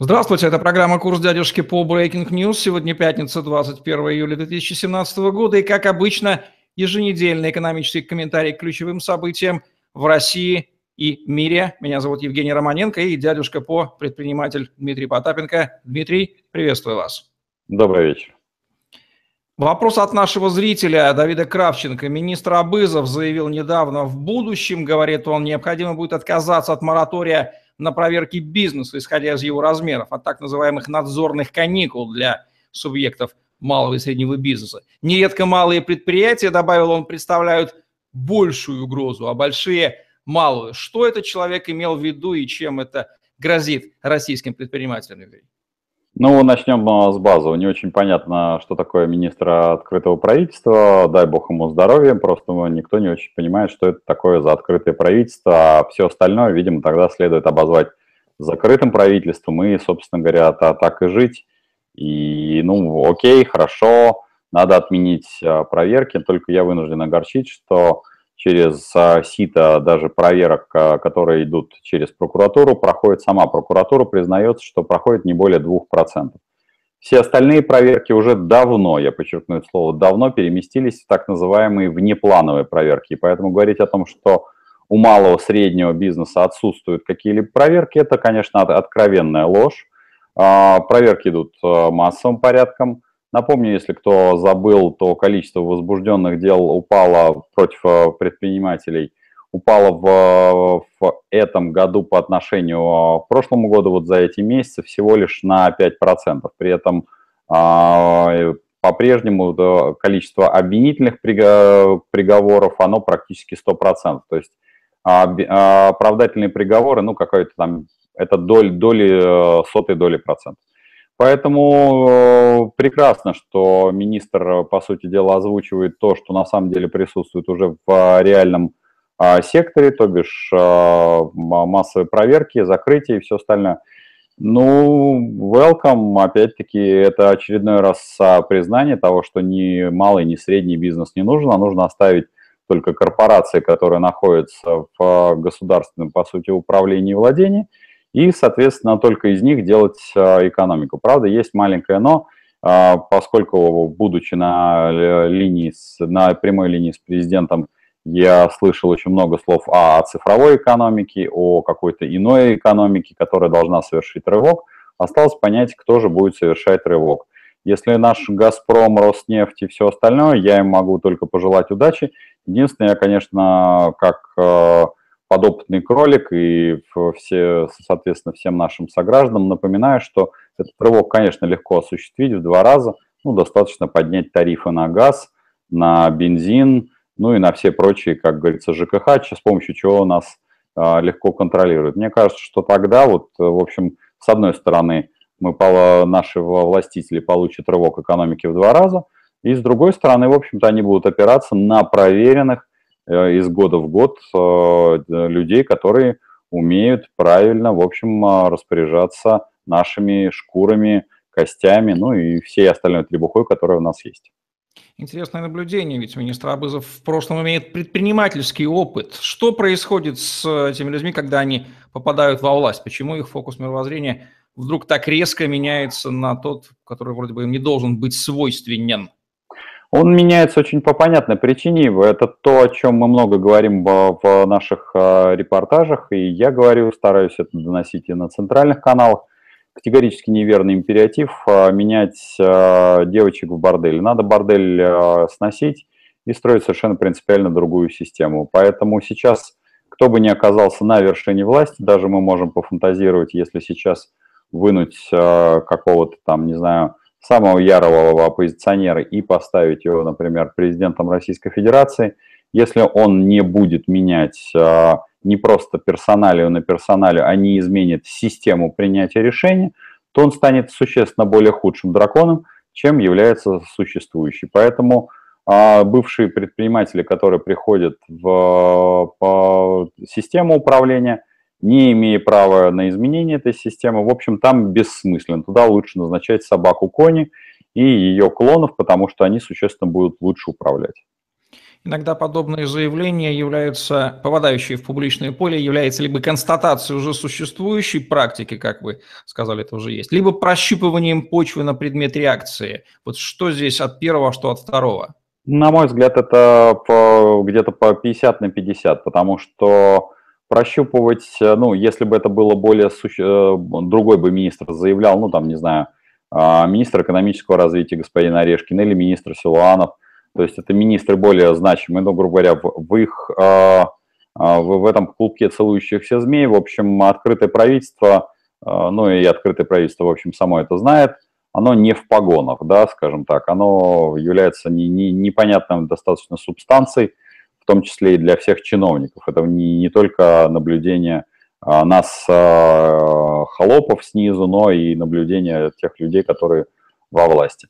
Здравствуйте, это программа «Курс дядюшки» по Breaking News. Сегодня пятница, 21 июля 2017 года. И, как обычно, еженедельный экономический комментарий к ключевым событиям в России и мире. Меня зовут Евгений Романенко и дядюшка по предприниматель Дмитрий Потапенко. Дмитрий, приветствую вас. Добрый вечер. Вопрос от нашего зрителя Давида Кравченко. Министр Абызов заявил недавно, в будущем, говорит он, необходимо будет отказаться от моратория на проверки бизнеса, исходя из его размеров, от так называемых надзорных каникул для субъектов малого и среднего бизнеса. Нередко малые предприятия, добавил он, представляют большую угрозу, а большие – малую. Что этот человек имел в виду и чем это грозит российским предпринимателям? Ну, начнем а, с базового. Не очень понятно, что такое министр открытого правительства. Дай бог ему здоровья. Просто никто не очень понимает, что это такое за открытое правительство. А все остальное, видимо, тогда следует обозвать закрытым правительством и, собственно говоря, так и жить. И, ну, окей, хорошо, надо отменить а, проверки. Только я вынужден огорчить, что через а, сито даже проверок, а, которые идут через прокуратуру, проходит сама прокуратура, признается, что проходит не более 2%. Все остальные проверки уже давно, я подчеркну это слово, давно переместились в так называемые внеплановые проверки. И поэтому говорить о том, что у малого среднего бизнеса отсутствуют какие-либо проверки, это, конечно, откровенная ложь. А, проверки идут массовым порядком. Напомню, если кто забыл, то количество возбужденных дел упало против э, предпринимателей, упало в, в этом году по отношению э, к прошлому году, вот за эти месяцы, всего лишь на 5%. При этом а, по-прежнему количество обвинительных приговоров, оно практически 100%. То есть оправдательные приговоры, ну, какой-то там, это доли, доли, э, сотой доли процента. Поэтому э, прекрасно, что министр, по сути дела, озвучивает то, что на самом деле присутствует уже в реальном а, секторе, то бишь а, массовые проверки, закрытие и все остальное. Ну, welcome, опять-таки, это очередной раз признание того, что ни малый, ни средний бизнес не нужен, а нужно оставить только корпорации, которые находятся в государственном, по сути, управлении и владении – и, соответственно, только из них делать а, экономику. Правда, есть маленькое но, а, поскольку, будучи на линии, на прямой линии с президентом, я слышал очень много слов о цифровой экономике, о какой-то иной экономике, которая должна совершить рывок. Осталось понять, кто же будет совершать рывок. Если наш «Газпром», «Роснефть» и все остальное, я им могу только пожелать удачи. Единственное, я, конечно, как а, подопытный кролик и все, соответственно, всем нашим согражданам напоминаю, что этот рывок, конечно, легко осуществить в два раза. Ну, достаточно поднять тарифы на газ, на бензин, ну и на все прочие, как говорится, ЖКХ, с помощью чего нас а, легко контролируют. Мне кажется, что тогда вот, в общем, с одной стороны, мы, наши властители получат рывок экономики в два раза, и с другой стороны, в общем-то, они будут опираться на проверенных из года в год э, людей, которые умеют правильно, в общем, э, распоряжаться нашими шкурами, костями, ну и всей остальной требухой, которая у нас есть. Интересное наблюдение, ведь министр Абызов в прошлом имеет предпринимательский опыт. Что происходит с этими людьми, когда они попадают во власть? Почему их фокус мировоззрения вдруг так резко меняется на тот, который вроде бы им не должен быть свойственен? Он меняется очень по понятной причине. Это то, о чем мы много говорим в наших а, репортажах, и я говорю, стараюсь это доносить и на центральных каналах. Категорически неверный империатив а, менять а, девочек в бордель. Надо бордель сносить и строить совершенно принципиально другую систему. Поэтому сейчас, кто бы ни оказался на вершине власти, даже мы можем пофантазировать, если сейчас вынуть какого-то там, не знаю, самого ярого оппозиционера и поставить его, например, президентом Российской Федерации, если он не будет менять а, не просто персоналию на персоналию, а не изменит систему принятия решений, то он станет существенно более худшим драконом, чем является существующий. Поэтому а, бывшие предприниматели, которые приходят в систему управления, не имея права на изменение этой системы, в общем, там бессмысленно. Туда лучше назначать собаку Кони и ее клонов, потому что они существенно будут лучше управлять. Иногда подобные заявления являются, попадающие в публичное поле, являются либо констатацией уже существующей практики, как вы сказали, это уже есть, либо прощупыванием почвы на предмет реакции. Вот что здесь от первого, что от второго? На мой взгляд, это где-то по 50 на 50, потому что прощупывать, ну, если бы это было более, суще... Э, другой бы министр заявлял, ну, там, не знаю, а, министр экономического развития господин Орешкин или министр Силуанов – то есть это министры более значимые, ну, грубо говоря, в, в их, э, в, в этом клубке целующихся змей, в общем, открытое правительство, э, ну и открытое правительство, в общем, само это знает, оно не в погонах, да, скажем так, оно является не, не, непонятным достаточно субстанцией, том числе и для всех чиновников. Это не, не только наблюдение а, нас, а, холопов снизу, но и наблюдение тех людей, которые во власти.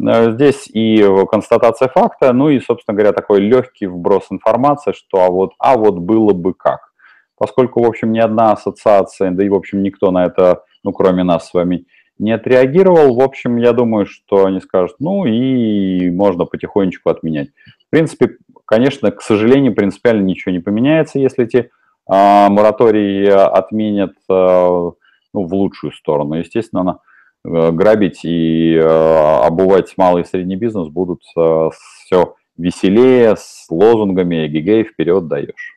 Э, здесь и констатация факта, ну и, собственно говоря, такой легкий вброс информации, что а вот, а вот было бы как. Поскольку, в общем, ни одна ассоциация, да и, в общем, никто на это, ну, кроме нас с вами, не отреагировал, в общем, я думаю, что они скажут, ну и можно потихонечку отменять. В принципе, конечно, к сожалению, принципиально ничего не поменяется, если эти а, моратории отменят а, ну, в лучшую сторону. Естественно, Э, грабить и э, обувать малый и средний бизнес будут э, все веселее, с лозунгами «Эгегей, вперед даешь».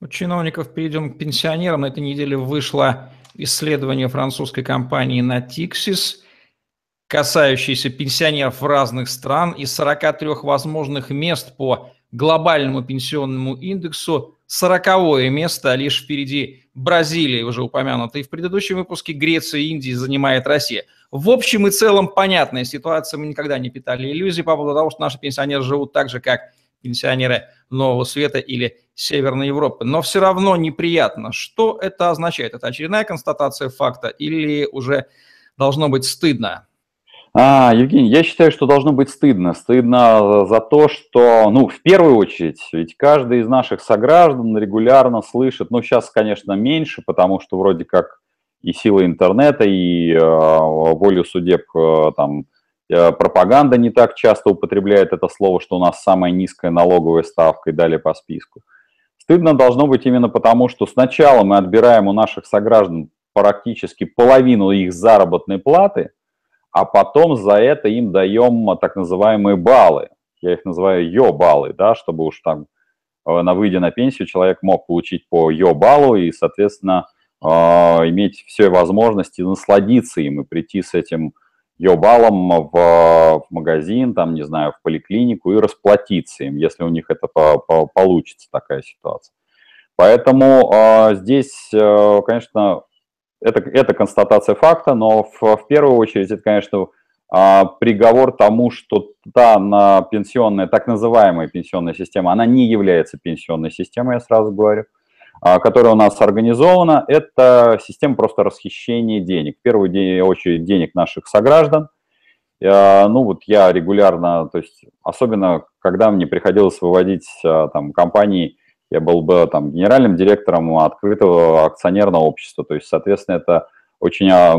У чиновников перейдем к пенсионерам. На этой неделе вышло исследование французской компании Natixis, касающееся пенсионеров разных стран. Из 43 возможных мест по глобальному пенсионному индексу 40 место, лишь впереди Бразилии, уже упомянутой в предыдущем выпуске, Греция и Индия занимает Россия. В общем и целом понятная ситуация, мы никогда не питали иллюзий по поводу того, что наши пенсионеры живут так же, как пенсионеры Нового Света или Северной Европы. Но все равно неприятно. Что это означает? Это очередная констатация факта или уже должно быть стыдно? А, Евгений, я считаю, что должно быть стыдно. Стыдно за то, что, ну, в первую очередь, ведь каждый из наших сограждан регулярно слышит, ну, сейчас, конечно, меньше, потому что вроде как и сила интернета, и э, волю судеб э, там э, пропаганда не так часто употребляет это слово, что у нас самая низкая налоговая ставка и далее по списку. Стыдно должно быть именно потому, что сначала мы отбираем у наших сограждан практически половину их заработной платы – а потом за это им даем так называемые баллы. Я их называю йо-баллы, да, чтобы уж там, э, на выйдя на пенсию, человек мог получить по йо-баллу и, соответственно, э, иметь все возможности насладиться им и прийти с этим йо-баллом в, в магазин, там, не знаю, в поликлинику и расплатиться им, если у них это по, по, получится такая ситуация. Поэтому э, здесь, э, конечно, это, это констатация факта, но в, в первую очередь это, конечно, а, приговор тому, что та на пенсионная, так называемая пенсионная система, она не является пенсионной системой, я сразу говорю, а, которая у нас организована, это система просто расхищения денег. В первую очередь денег наших сограждан. Ну вот я регулярно, то есть особенно когда мне приходилось выводить а, там компании я был бы там генеральным директором открытого акционерного общества. То есть, соответственно, это очень а,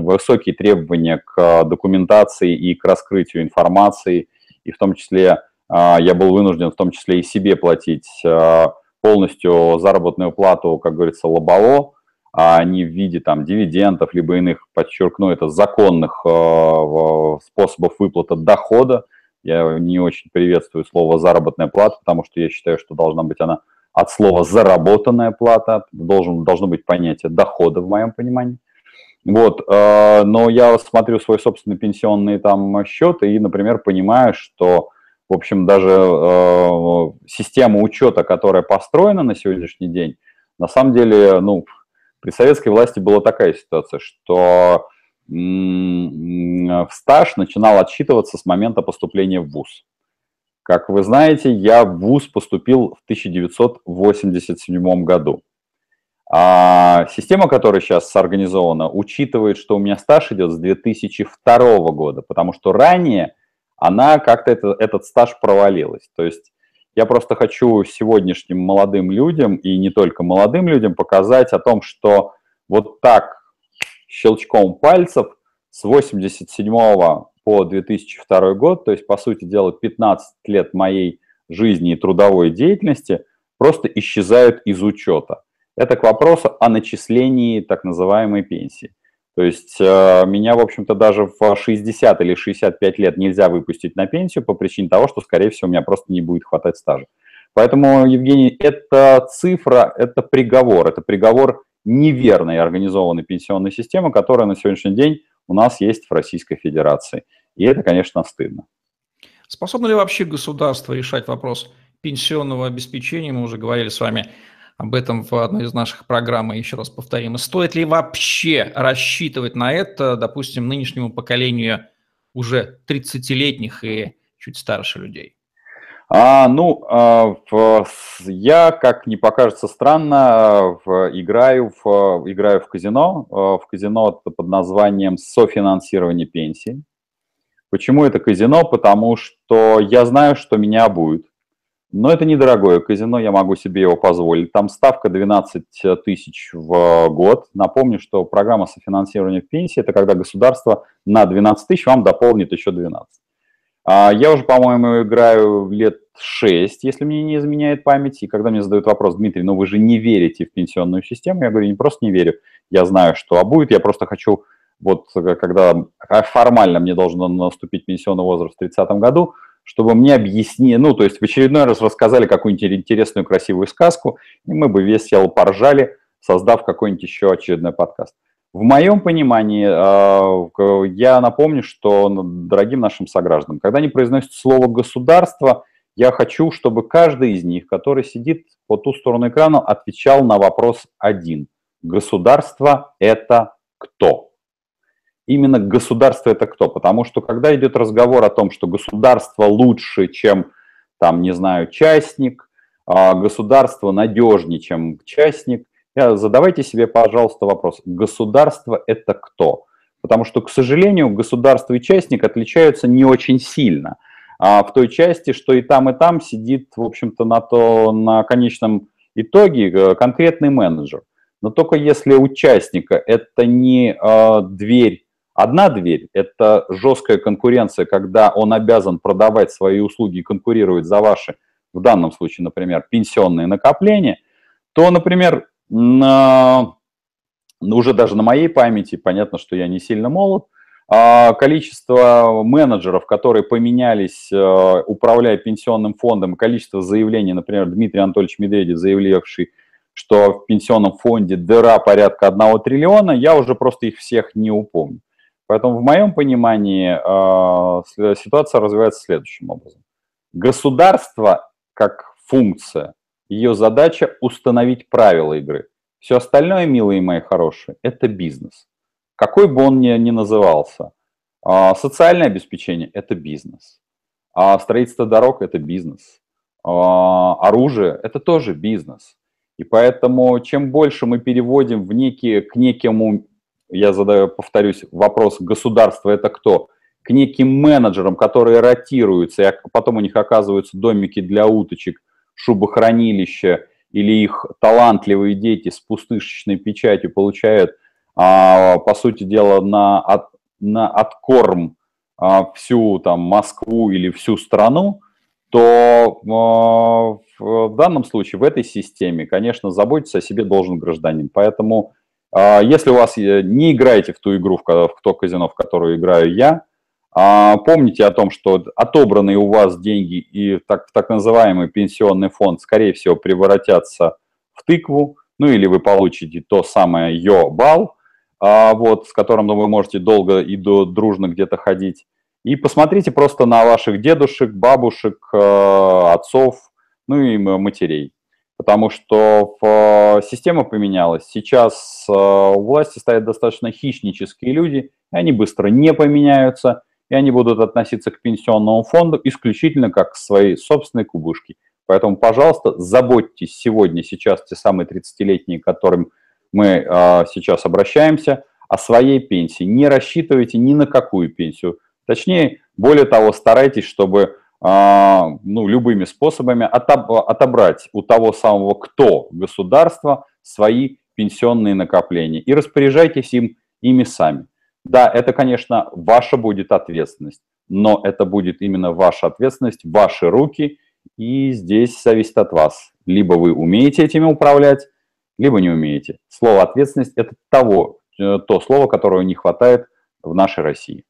высокие требования к документации и к раскрытию информации, и в том числе а, я был вынужден в том числе и себе платить а, полностью заработную плату, как говорится, лобово, а не в виде там дивидендов, либо иных, подчеркну, это законных способов выплаты дохода, я не очень приветствую слово «заработная плата», потому что я считаю, что должна быть она от слова «заработанная плата», должен, должно быть понятие дохода в моем понимании. Вот, э, но я смотрю свой собственный пенсионный там счет и, например, понимаю, что, в общем, даже э, система учета, которая построена на сегодняшний день, на самом деле, ну, при советской власти была такая ситуация, что в стаж начинал отсчитываться с момента поступления в ВУЗ. Как вы знаете, я в ВУЗ поступил в 1987 году. А система, которая сейчас организована, учитывает, что у меня стаж идет с 2002 года, потому что ранее она как-то это, этот стаж провалилась. То есть я просто хочу сегодняшним молодым людям и не только молодым людям показать о том, что вот так щелчком пальцев с 87 по 2002 год, то есть, по сути дела, 15 лет моей жизни и трудовой деятельности просто исчезают из учета. Это к вопросу о начислении так называемой пенсии. То есть э, меня, в общем-то, даже в 60 или 65 лет нельзя выпустить на пенсию по причине того, что, скорее всего, у меня просто не будет хватать стажа. Поэтому, Евгений, это цифра, это приговор, это приговор неверной организованной пенсионной системы, которая на сегодняшний день у нас есть в Российской Федерации. И это, конечно, стыдно. Способно ли вообще государство решать вопрос пенсионного обеспечения? Мы уже говорили с вами об этом в одной из наших программ, и еще раз повторим. Стоит ли вообще рассчитывать на это, допустим, нынешнему поколению уже 30-летних и чуть старше людей? А, ну, а, в, я, как не покажется странно, в, играю, в, играю в казино, а, в казино под названием софинансирование пенсии. Почему это казино? Потому что я знаю, что меня будет. Но это недорогое казино, я могу себе его позволить. Там ставка 12 тысяч в год. Напомню, что программа софинансирования пенсии – это когда государство на 12 тысяч вам дополнит еще 12. А, я уже, по-моему, играю лет 6, если мне не изменяет память. И когда мне задают вопрос, Дмитрий, ну вы же не верите в пенсионную систему, я говорю, не просто не верю, я знаю, что а будет, я просто хочу, вот когда формально мне должен наступить пенсионный возраст в 30 году, чтобы мне объяснили, ну, то есть в очередной раз рассказали какую-нибудь интересную, красивую сказку, и мы бы весело поржали, создав какой-нибудь еще очередной подкаст. В моем понимании, э, я напомню, что дорогим нашим согражданам, когда они произносят слово «государство», я хочу, чтобы каждый из них, который сидит по ту сторону экрана, отвечал на вопрос один. Государство – это кто? Именно государство – это кто? Потому что когда идет разговор о том, что государство лучше, чем, там, не знаю, частник, а государство надежнее, чем частник – задавайте себе, пожалуйста, вопрос, государство это кто? Потому что, к сожалению, государство и частник отличаются не очень сильно. А в той части, что и там, и там сидит, в общем-то, на, то, на конечном итоге э, конкретный менеджер. Но только если участника это не э, дверь, одна дверь, это жесткая конкуренция, когда он обязан продавать свои услуги и конкурировать за ваши, в данном случае, например, пенсионные накопления, то, например, на, ну, уже даже на моей памяти, понятно, что я не сильно молод, а количество менеджеров, которые поменялись, э, управляя пенсионным фондом, количество заявлений, например, Дмитрий Анатольевич Медведев, заявлявший, что в пенсионном фонде дыра порядка 1 триллиона, я уже просто их всех не упомню. Поэтому в моем понимании э, ситуация развивается следующим образом. Государство как функция ее задача установить правила игры. Все остальное, милые мои хорошие, это бизнес. Какой бы он ни, ни назывался. А, социальное обеспечение – это бизнес. А строительство дорог – это бизнес. А, оружие – это тоже бизнес. И поэтому чем больше мы переводим в некие, к некому, я задаю, повторюсь, вопрос, государство – это кто? К неким менеджерам, которые ротируются, и потом у них оказываются домики для уточек – шубохранилища или их талантливые дети с пустышечной печатью получают, а, по сути дела, на, от, на откорм а, всю там Москву или всю страну, то а, в данном случае, в этой системе, конечно, заботиться о себе должен гражданин. Поэтому, если у вас э, не играете в ту игру, в то казино, в которую играю я, помните о том, что отобранные у вас деньги и так, так называемый пенсионный фонд, скорее всего, превратятся в тыкву, ну или вы получите то самое йо-бал, а, вот, с которым вы можете долго и дружно где-то ходить. И посмотрите просто на ваших дедушек, бабушек, а, отцов, ну и матерей. Потому что система поменялась. Сейчас у власти стоят достаточно хищнические люди, и они быстро не поменяются – и они будут относиться к пенсионному фонду исключительно как к своей собственной кубышке. Поэтому, пожалуйста, заботьтесь сегодня, сейчас те самые 30-летние, к которым мы э, сейчас обращаемся, о своей пенсии. Не рассчитывайте ни на какую пенсию. Точнее, более того, старайтесь, чтобы э, ну, любыми способами отоб отобрать у того самого кто государства свои пенсионные накопления и распоряжайтесь им ими сами. Да, это, конечно, ваша будет ответственность, но это будет именно ваша ответственность, ваши руки, И здесь зависит от вас. Либо вы умеете этими управлять, либо не умеете. Слово «ответственность» – это того, э, то слово, которого не хватает в нашей России.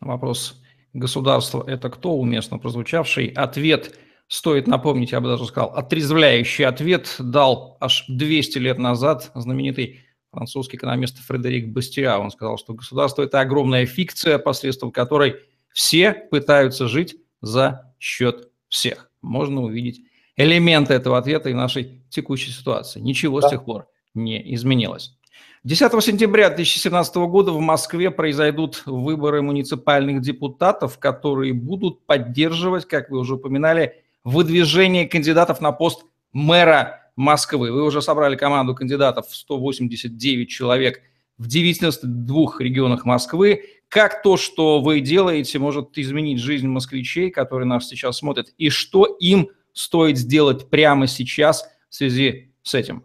Вопрос государства – это кто уместно прозвучавший? Ответ, стоит напомнить, я бы даже сказал, отрезвляющий ответ дал аж 200 лет назад знаменитый французский экономист Фредерик Бастиа. Он сказал, что государство – это огромная фикция, посредством которой все пытаются жить за счет всех. Можно увидеть элементы этого ответа и нашей текущей ситуации. Ничего да. с тех пор не изменилось. 10 сентября 2017 года в Москве произойдут выборы муниципальных депутатов, которые будут поддерживать, как вы уже упоминали, выдвижение кандидатов на пост мэра Москвы. Вы уже собрали команду кандидатов в 189 человек в 92 регионах Москвы. Как то, что вы делаете, может изменить жизнь москвичей, которые нас сейчас смотрят, и что им стоит сделать прямо сейчас в связи с этим?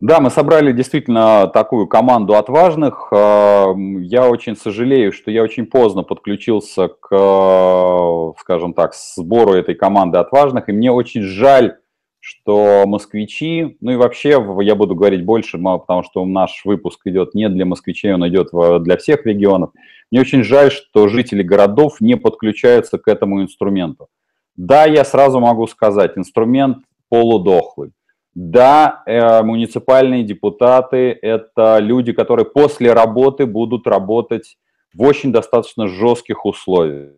Да, мы собрали действительно такую команду отважных. А, я очень сожалею, что я очень поздно подключился к, скажем так, сбору этой команды отважных, и мне очень жаль, что москвичи, ну и вообще я буду говорить больше, потому что наш выпуск идет не для москвичей, он идет для всех регионов. Мне очень жаль, что жители городов не подключаются к этому инструменту. Да, я сразу могу сказать, инструмент полудохлый. Да, э, муниципальные депутаты – это люди, которые после работы будут работать в очень достаточно жестких условиях.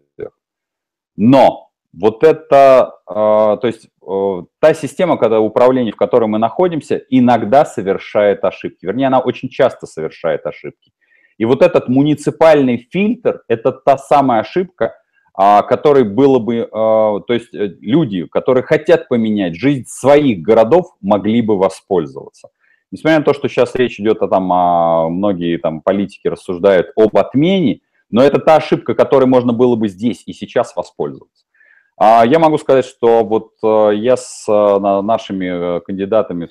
Но вот это, э, то есть та система когда управления, в которой мы находимся, иногда совершает ошибки. Вернее, она очень часто совершает ошибки. И вот этот муниципальный фильтр – это та самая ошибка, а, который было бы, а, то есть э, люди, которые хотят поменять жизнь своих городов, могли бы воспользоваться. Несмотря на то, что сейчас речь идет о том, а многие там политики рассуждают об отмене, но это та ошибка, которой можно было бы здесь и сейчас воспользоваться. А я могу сказать, что вот э, я с э, нашими кандидатами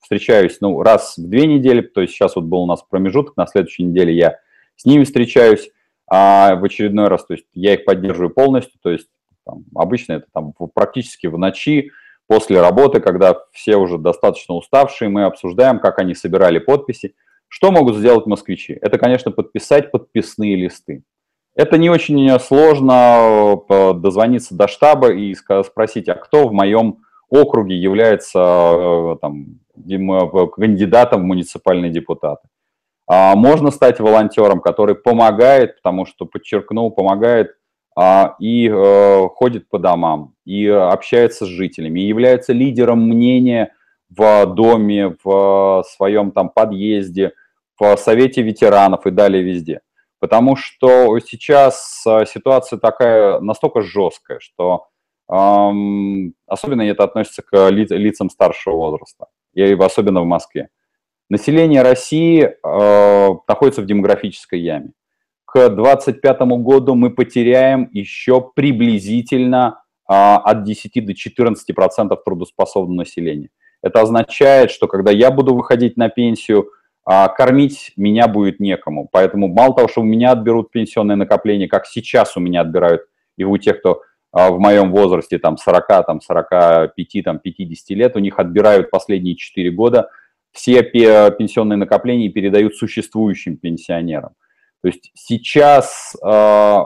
встречаюсь ну, раз в две недели, то есть сейчас вот был у нас промежуток, на следующей неделе я с ними встречаюсь а в очередной раз, то есть я их поддерживаю полностью, то есть там, обычно это там практически в ночи, после работы, когда все уже достаточно уставшие, мы обсуждаем, как они собирали подписи. Что могут сделать москвичи? Это, конечно, подписать подписные листы. Это не очень сложно э, дозвониться до штаба и спросить, а кто в моем округе является э, там, кандидатом в муниципальные депутаты. А, можно стать волонтером, который помогает, потому что, подчеркнул, помогает а, и э, ходит по домам, и общается с жителями, и является лидером мнения в доме, в своем там подъезде, в совете ветеранов и далее везде. Потому что сейчас э, ситуация такая настолько жесткая, что эм, особенно это относится к лицам старшего возраста, и особенно в Москве. Население России э, находится в демографической яме. К 2025 году мы потеряем еще приблизительно э, от 10 до 14 процентов трудоспособного населения. Это означает, что когда я буду выходить на пенсию, э, кормить меня будет некому. Поэтому мало того, что у меня отберут пенсионное накопление, как сейчас у меня отбирают и у тех, кто в моем возрасте, там, 40, там, 45, там, 50 лет, у них отбирают последние 4 года – все пенсионные накопления передают существующим пенсионерам. То есть сейчас э,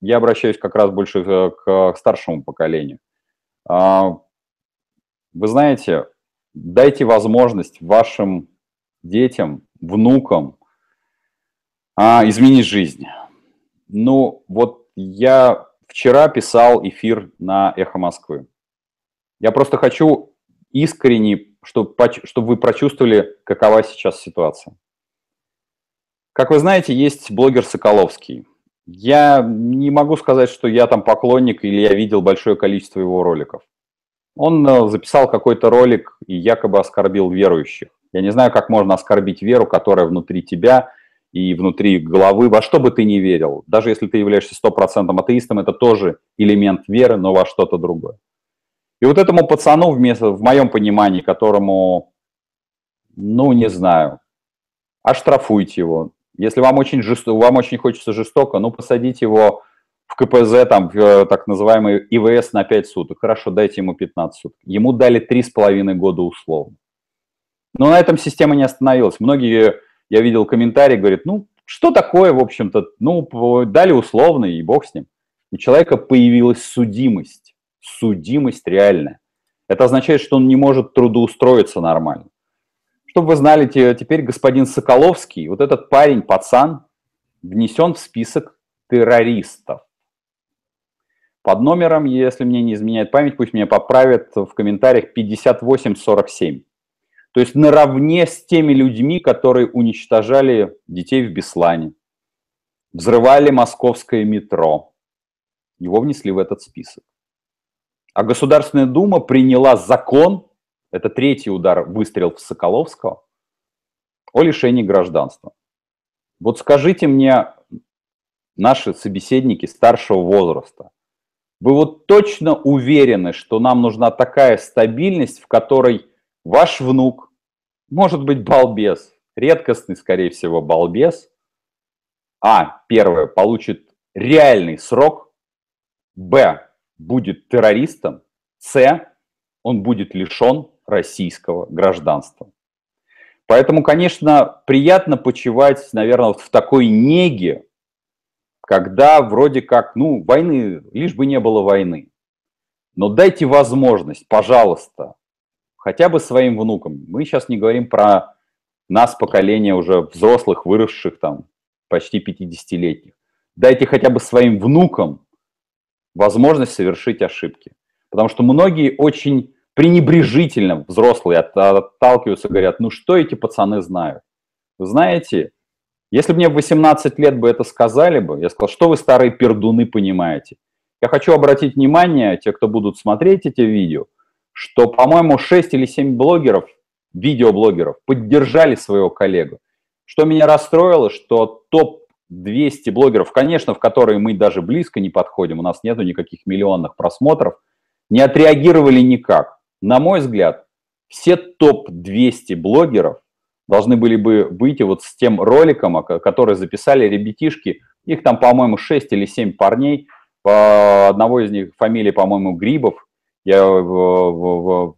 я обращаюсь как раз больше к, к старшему поколению. Э, вы знаете, дайте возможность вашим детям, внукам э, изменить жизнь. Ну, вот я вчера писал эфир на «Эхо Москвы». Я просто хочу искренне чтобы, чтобы вы прочувствовали, какова сейчас ситуация. Как вы знаете, есть блогер Соколовский. Я не могу сказать, что я там поклонник или я видел большое количество его роликов. Он э, записал какой-то ролик и якобы оскорбил верующих. Я не знаю, как можно оскорбить веру, которая внутри тебя и внутри головы, во что бы ты ни верил. Даже если ты являешься стопроцентным атеистом, это тоже элемент веры, но во что-то другое. И вот этому пацану, вместо, в моем понимании, которому, ну, не знаю, оштрафуйте его. Если вам очень, жест... вам очень хочется жестоко, ну, посадите его в КПЗ, там, в э, так называемый ИВС на 5 суток. Хорошо, дайте ему 15 суток. Ему дали 3,5 года условно. Но на этом система не остановилась. Многие, я видел комментарии, говорят, ну, что такое, в общем-то, ну, дали условно, и бог с ним. У человека появилась судимость, судимость реальная. Это означает, что он не может трудоустроиться нормально. Чтобы вы знали, теперь господин Соколовский, вот этот парень, пацан, внесен в список террористов. Под номером, если мне не изменяет память, пусть меня поправят в комментариях 5847. То есть наравне с теми людьми, которые уничтожали детей в Беслане, взрывали московское метро. Его внесли в этот список. А Государственная Дума приняла закон, это третий удар, выстрел в Соколовского, о лишении гражданства. Вот скажите мне, наши собеседники старшего возраста, вы вот точно уверены, что нам нужна такая стабильность, в которой ваш внук, может быть балбес, редкостный, скорее всего, балбес, а, первое, получит реальный срок, б, будет террористом, с, он будет лишен российского гражданства. Поэтому, конечно, приятно почивать, наверное, в такой неге, когда вроде как, ну, войны, лишь бы не было войны. Но дайте возможность, пожалуйста, хотя бы своим внукам. Мы сейчас не говорим про нас, поколение уже взрослых, выросших там, почти 50-летних. Дайте хотя бы своим внукам возможность совершить ошибки. Потому что многие очень пренебрежительно, взрослые, отталкиваются, говорят, ну что эти пацаны знают? Вы знаете, если бы мне в 18 лет бы это сказали бы, я сказал, что вы старые пердуны понимаете. Я хочу обратить внимание, те, кто будут смотреть эти видео, что, по-моему, 6 или 7 блогеров, видеоблогеров, поддержали своего коллегу. Что меня расстроило, что топ-200 блогеров, конечно, в которые мы даже близко не подходим, у нас нету никаких миллионных просмотров, не отреагировали никак. На мой взгляд, все топ-200 блогеров должны были бы выйти вот с тем роликом, который записали ребятишки, их там, по-моему, 6 или 7 парней, одного из них фамилия, по-моему, Грибов, я в,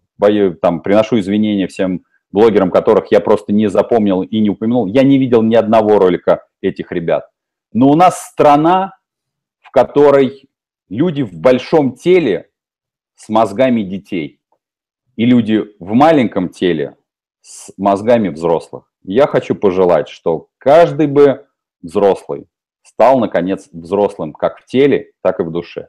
там, приношу извинения всем блогерам, которых я просто не запомнил и не упомянул. Я не видел ни одного ролика этих ребят. Но у нас страна, в которой люди в большом теле с мозгами детей и люди в маленьком теле с мозгами взрослых. Я хочу пожелать, что каждый бы взрослый стал, наконец, взрослым как в теле, так и в душе.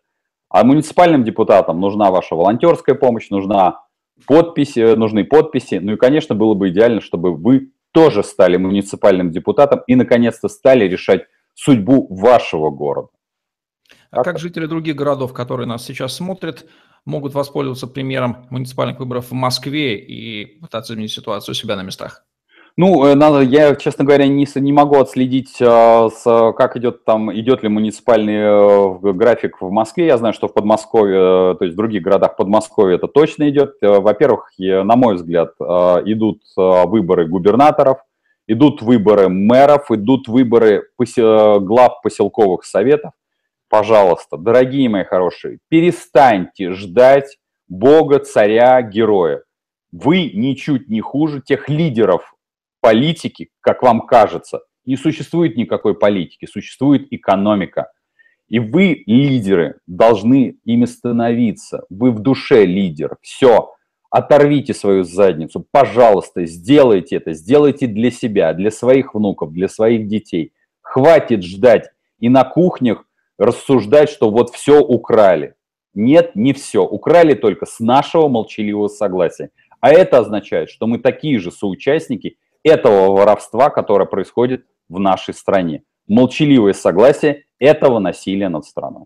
А муниципальным депутатам нужна ваша волонтерская помощь, нужна подписи, нужны подписи. Ну и, конечно, было бы идеально, чтобы вы тоже стали муниципальным депутатом и, наконец-то, стали решать судьбу вашего города. А как жители других городов, которые нас сейчас смотрят, могут воспользоваться примером муниципальных выборов в Москве и пытаться изменить ситуацию у себя на местах? Ну, э, надо, я, честно говоря, не, не могу отследить, а, с, как идет там, идет ли муниципальный э, график в Москве. Я знаю, что в Подмосковье, то есть в других городах Подмосковья это точно идет. Во-первых, на мой взгляд, идут выборы губернаторов, идут выборы мэров, идут выборы глав поселковых советов. Пожалуйста, дорогие мои хорошие, перестаньте ждать Бога, царя, героя. Вы ничуть не хуже тех лидеров политики, как вам кажется. Не существует никакой политики, существует экономика. И вы, лидеры, должны ими становиться. Вы в душе лидер. Все. Оторвите свою задницу. Пожалуйста, сделайте это. Сделайте для себя, для своих внуков, для своих детей. Хватит ждать и на кухнях рассуждать, что вот все украли. Нет, не все. Украли только с нашего молчаливого согласия. А это означает, что мы такие же соучастники этого воровства, которое происходит в нашей стране. Молчаливое согласие этого насилия над страной.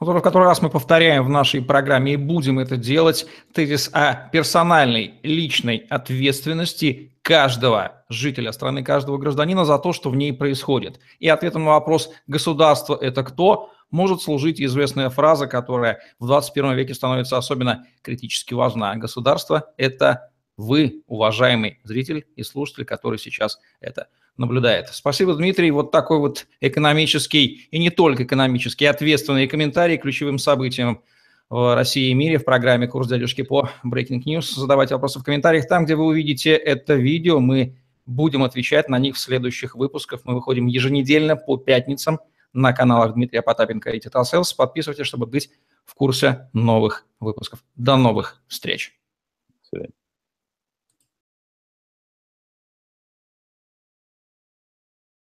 Ну, в который раз мы повторяем в нашей программе и будем это делать, тезис о персональной, личной ответственности каждого жителя страны, каждого гражданина за то, что в ней происходит. И ответом на вопрос «государство – это кто?» может служить известная фраза, которая в 21 веке становится особенно критически важна. Государство – это вы, уважаемый зритель и слушатель, который сейчас это наблюдает. Спасибо, Дмитрий. Вот такой вот экономический и не только экономический, ответственный комментарий к ключевым событиям в России и мире в программе «Курс дядюшки по Breaking News». Задавайте вопросы в комментариях. Там, где вы увидите это видео, мы будем отвечать на них в следующих выпусках. Мы выходим еженедельно по пятницам на каналах Дмитрия Потапенко и Титал Селс. Подписывайтесь, чтобы быть в курсе новых выпусков. До новых встреч. До свидания.